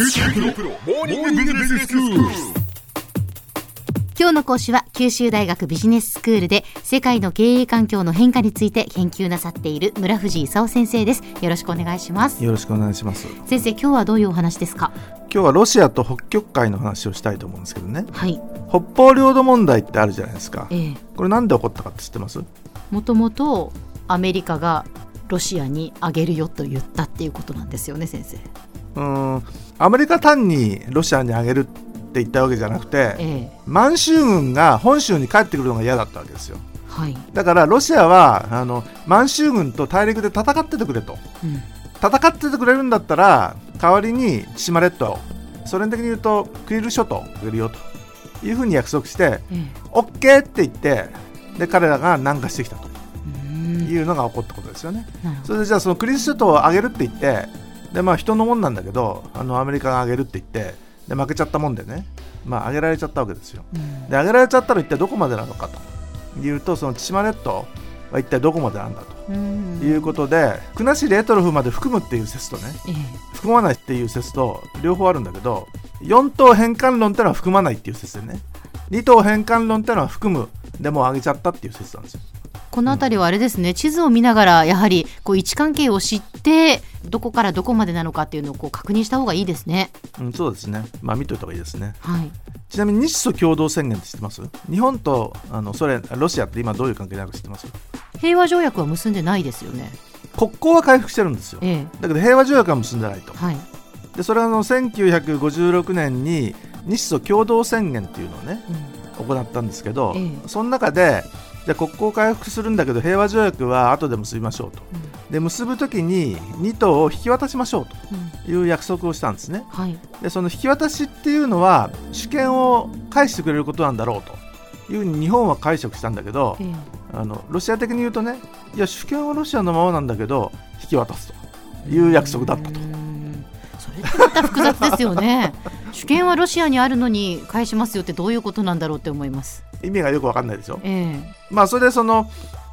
今日の講師は九州大学ビジネススクールで世界の経営環境の変化について研究なさっている村藤勲先生です。よろしくお願いします。よろしくお願いします。先生今日はどういうお話ですか？今日はロシアと北極海の話をしたいと思うんですけどね。はい。北方領土問題ってあるじゃないですか。ええ。これなんで起こったかって知ってます？もともとアメリカがロシアにあげるよと言ったっていうことなんですよね先生うーん。アメリカ単にロシアにあげるって言ったわけじゃなくてええ。満州軍が本州に帰ってくるのが嫌だったわけですよ。はい、だからロシアはあの満州軍と大陸で戦っててくれと。うん、戦っててくれるんだったら代わりに千島列島ソ連的に言うとクリル諸島あげるよと。いうふうに約束してええ。OK って言ってで彼らが南下してきたとうん。いうのが起こったことですよね。それでじゃあそのクリル諸島を上げるって言ってでまあ人のもんなんだけどあのアメリカが上げるって言ってで負けちゃったもんでね。まあ上げられちゃったわけですよ。うん。で上げられちゃったら一体どこまでなのかと。いうとその千島列島は一体どこまでなんだと。うん。いうことで国後レトロフまで含むっていう説とね。ええ。含まないっていう説と両方あるんだけど4島返還論ってのは含まないっていう説でね。2島返還論ってのは含むでもう上げちゃったっていう説なんですよ。この辺りはあれですね、地図を見ながらやはりこう位置関係を知ってどこからどこまでなのかっていうのをこう確認した方がいいですね。うん、そうですね。まあ見といた方がいいですね。はい。ちなみに日ソ共同宣言って知ってます？日本とあのソ連、ロシアって今どういう関係になるか知ってます？平和条約は結んでないですよね。国交は回復してるんですよ。ええだけど平和条約は結んでないと。はい。で、それはあの1956年に日ソ共同宣言っていうのをね、うん行ったんですけど、ええその中で、じゃあ国交回復するんだけど平和条約は後で結びましょうと。で、結ぶときに2島を引き渡しましょううんという約束をしたんですね。はい。でその引き渡しっていうのは主権を返してくれることなんだろうというふうに日本は解釈したんだけどええあのロシア的に言うとねいや主権はロシアのままなんだけど引き渡すという約束だったとう。んそれってまた複雑ですよね。主権はロシアにあるのに返しますよってどういうことなんだろうって思います。意味がよくわかんないですよ。ええ。まあそれでその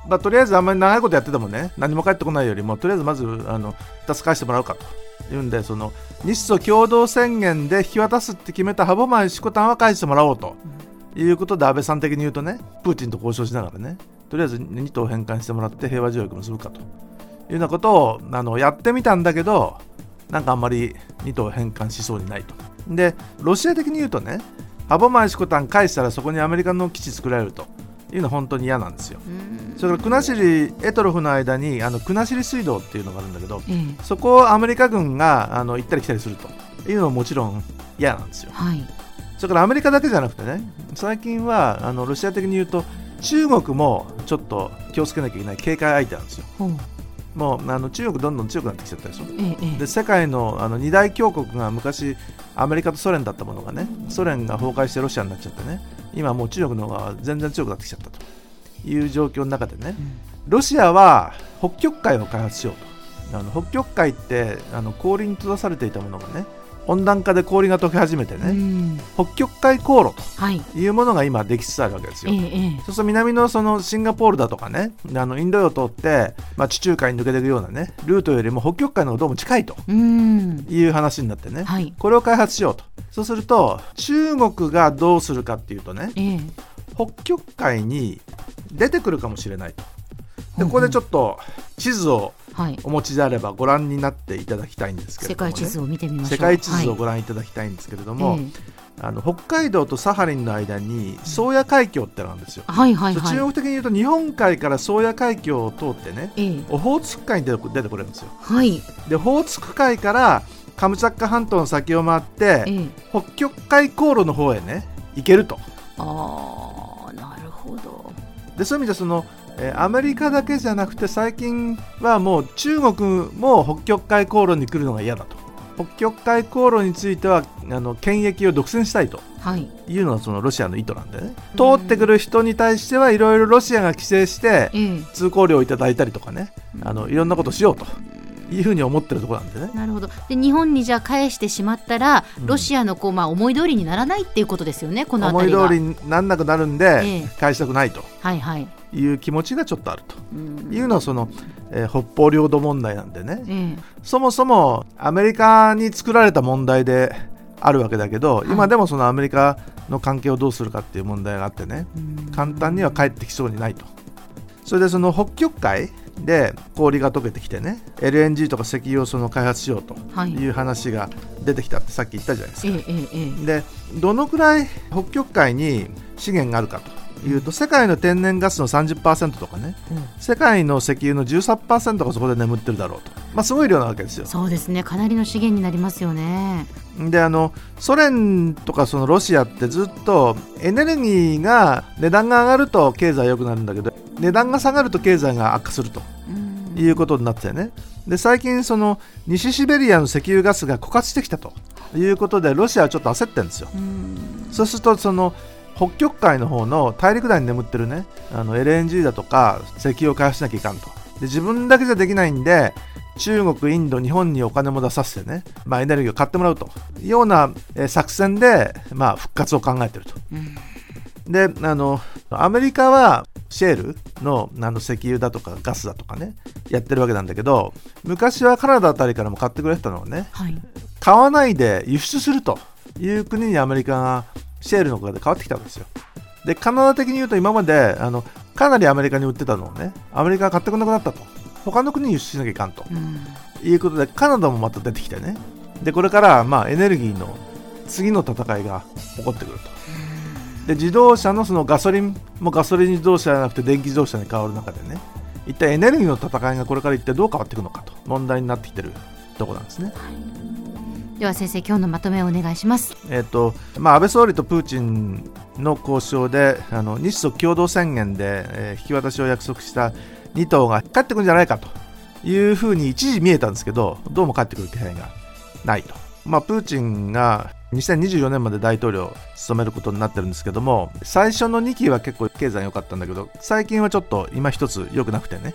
まあ、とりあえずあんまり長いことやっててもね何も返ってこないよりもとりあえずまずあの2つ返してもらうかというんでその日ソ共同宣言で引き渡すって決めた歯舞シコタンは返してもらおうと。いうことで安倍さん的に言うとねプーチンと交渉しながらねとりあえず2島返還してもらって平和条約結ぶかと。いうようなことをあのやってみたんだけどなんかあんまり2島返還しそうにないと。でロシア的に言うとね歯舞シコタン返したらそこにアメリカの基地作られるというのは本当に嫌なんですよ。うん。それから国後エトロフの間にあの国後水道っていうのがあるんだけどええ。そこをアメリカ軍があの行ったり来たりするというのももちろん嫌なんですよ。はい。それからアメリカだけじゃなくてね最近はあのロシア的に言うと中国もちょっと気をつけなきゃいけない警戒相手なんですよもうあの中国どんどん強くなってきちゃったでしょ？ええええ。で世界のあの二大強国が昔アメリカとソ連だったものがねソ連が崩壊してロシアになっちゃってね今もう中国の方が全然強くなってきちゃったという状況の中でね、ロシアは北極海を開発しようと。あの北極海ってあの氷に閉ざされていたものがね温暖化で氷が溶け始めてうね、ん北極海航路はい。というものが今できつつあるわけですよ。ええええそうすると南のそのシンガポールだとかねあのインド洋を通って、まあ、地中海に抜けていくようなねルートよりも北極海の方がどうも近いとうん。いう話になってね、はい。これを開発しようとそうすると中国がどうするかっていうとねええ北極海に出てくるかもしれないとでここでちょっと地図をはい。お持ちであればご覧になっていただきたいんですけれ世ども、ね、界地図を見てみましょう。世界地図をはご覧いただきたいんですけれどいも、えあの北海道とサハリンの間に宗谷海峡ってるんですよ、えはいはいはい。中国的に言うと日本海から宗谷海峡を通ってねええオホーツク海に出て出てこれるんですよはい。でオホーツク海からカムチャッカ半島の先を回ってええ北極海航路の方へね行けるとああ、なるほど。でそういう意味でその、えーアメリカだけじゃなくて最近はもう中国も北極海航路に来るのが嫌だと。北極海航路についてはあの権益を独占したいと。はい。いうのがそのロシアの意図なんでね。通ってくる人に対してはいろいろロシアが規制してええ。通行料をいただいたりとかね。あのいろんなことをしようというふうに思ってるところなんでね。なるほど。で、日本にじゃあ返してしまったら、うん。ロシアのこう、まあ、思い通りにならないっていうことですよね、この思い辺りは。通りになんなくなるんで、ええ。返したくないと。はいはい。いう気持ちがちょっとあると。いうのはその、えー、北方領土問題なんでね、ええ。そもそもアメリカに作られた問題であるわけだけど、い。今でもそのアメリカの関係をどうするかっていう問題があってね、簡単には帰ってきそうにないと。それでその北極海で氷が溶けてきてね LNG とか石油をその開発しようとはい。いう話が出てきたってさっき言ったじゃないですか。えええええでどのくらい北極海に資源があるかというと世界の天然ガスの30%とかねえうん。世界の石油の13%がそこで眠ってるだろうと、まあ、すごい量なわけですよ。そうですね。かなりの資源になりますよね。であのソ連とかそのロシアってずっとエネルギーが値段が上がると経済良くなるんだけど値段が下がると経済が悪化するとうん。いうことになってね。で最近その西シベリアの石油ガスが枯渇してきたということでロシアはちょっと焦ってるんですよ。うん。そうするとその北極海の方の大陸内に眠ってるねあの LNG だとか石油を開発しなきゃいかんと。で自分だけじゃできないんで中国、インド、日本にお金も出させてね、まあ、エネルギーを買ってもらうというような、えー作戦で、まあ、復活を考えていると。うんであのアメリカはシェールのあの石油だとかガスだとかねやってるわけなんだけど昔はカナダあたりからも買ってくれてたのをね。はい。買わないで輸出するという国にアメリカがシェールのおかげで変わってきたんですよ。でカナダ的に言うと今まであのかなりアメリカに売ってたのをねアメリカが買ってこなくなったと。他の国に輸出しなきゃいかんと。うん。いうことでカナダもまた出てきてね。でこれからまあエネルギーの次の戦いが起こってくるとで自動車のそのガソリンもガソリン自動車じゃなくて電気自動車に変わる中でね一体エネルギーの戦いがこれから一体どう変わっていくのかと問題になってきてるところなんですね。では先生今日のまとめをお願いします。えっとまあ、安倍総理とプーチンの交渉であの日ソ共同宣言で、えー引き渡しを約束した2党が帰ってくるんじゃないかというふうに一時見えたんですけどどうも帰ってくる気配がないと、まあ、プーチンが2024年まで大統領を務めることになってるんですけども最初の2期は結構経済良かったんだけど最近はちょっと今一つ良くなくてね。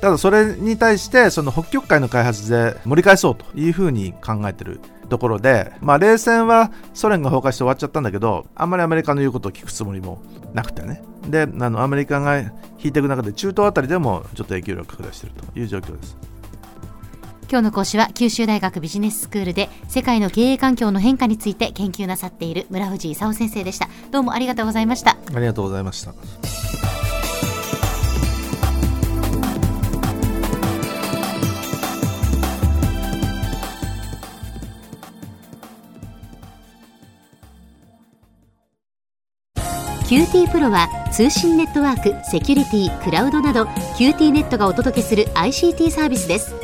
ただそれに対してその北極海の開発で盛り返そうというふうに考えてるところで、まあ、冷戦はソ連が崩壊して終わっちゃったんだけどあんまりアメリカの言うことを聞くつもりもなくてね。であのアメリカが引いていく中で中東あたりでもちょっと影響力拡大しているという状況です。今日の講師は九州大学ビジネススクールで世界の経営環境の変化について研究なさっている村藤勲先生でした。どうもありがとうございました。ありがとうございました。QT プロは通信ネットワーク、セキュリティ、クラウドなど QT ネットがお届けする ICT サービスです